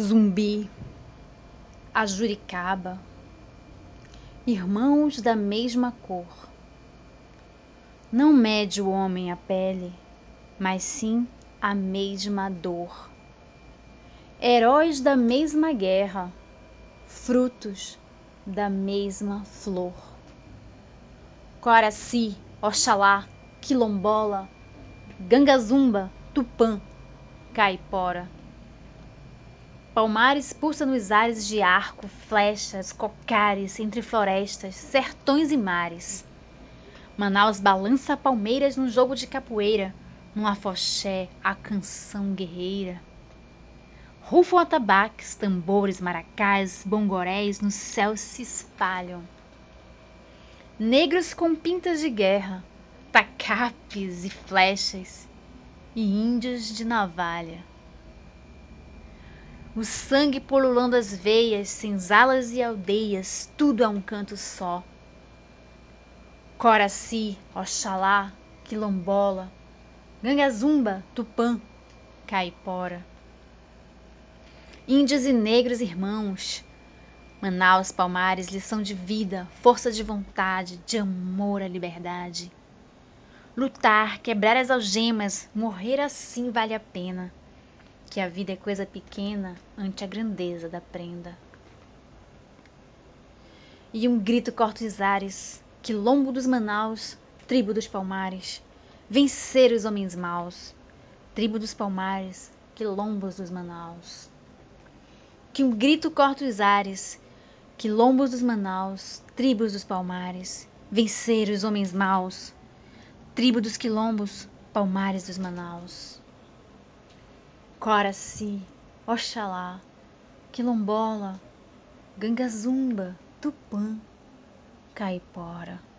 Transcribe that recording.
Zumbi, a Juricaba, irmãos da mesma cor. Não mede o homem a pele, mas sim a mesma dor. Heróis da mesma guerra, frutos da mesma flor. Coraci, Oxalá, Quilombola, Gangazumba, Tupã, Caipora Palmares pulsa nos ares de arco, flechas, cocares, entre florestas, sertões e mares. Manaus balança palmeiras num jogo de capoeira, num afoxé, a canção guerreira. Rufam atabaques, tambores, maracás, bongorés no céu se espalham. Negros com pintas de guerra, tacapes e flechas, e índios de navalha o sangue pululando as veias, senzalas e aldeias, tudo a um canto só. Coraci, Oxalá, Quilombola, Gangazumba, Tupã, Caipora. Índios e negros irmãos, Manaus, Palmares, lição de vida, força de vontade, de amor à liberdade. Lutar, quebrar as algemas, morrer assim vale a pena que a vida é coisa pequena ante a grandeza da prenda. E um grito corta os ares, quilombo dos Manaus, tribo dos Palmares, vencer os homens maus, tribo dos Palmares, quilombos dos Manaus. Que um grito corta os ares, quilombos dos Manaus, tribos dos Palmares, vencer os homens maus, tribo dos quilombos, palmares dos Manaus. Coraci, Oxalá, Quilombola, Gangazumba, Tupã, Caipora.